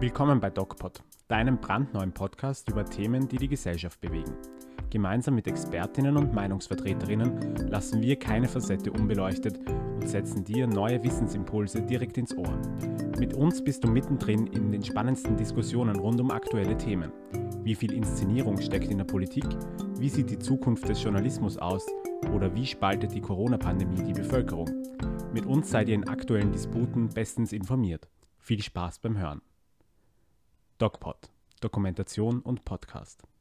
Willkommen bei DocPod, deinem brandneuen Podcast über Themen, die die Gesellschaft bewegen. Gemeinsam mit Expertinnen und Meinungsvertreterinnen lassen wir keine Facette unbeleuchtet und setzen dir neue Wissensimpulse direkt ins Ohr. Mit uns bist du mittendrin in den spannendsten Diskussionen rund um aktuelle Themen. Wie viel Inszenierung steckt in der Politik? Wie sieht die Zukunft des Journalismus aus? Oder wie spaltet die Corona-Pandemie die Bevölkerung? Mit uns seid ihr in aktuellen Disputen bestens informiert. Viel Spaß beim Hören. DocPod, Dokumentation und Podcast.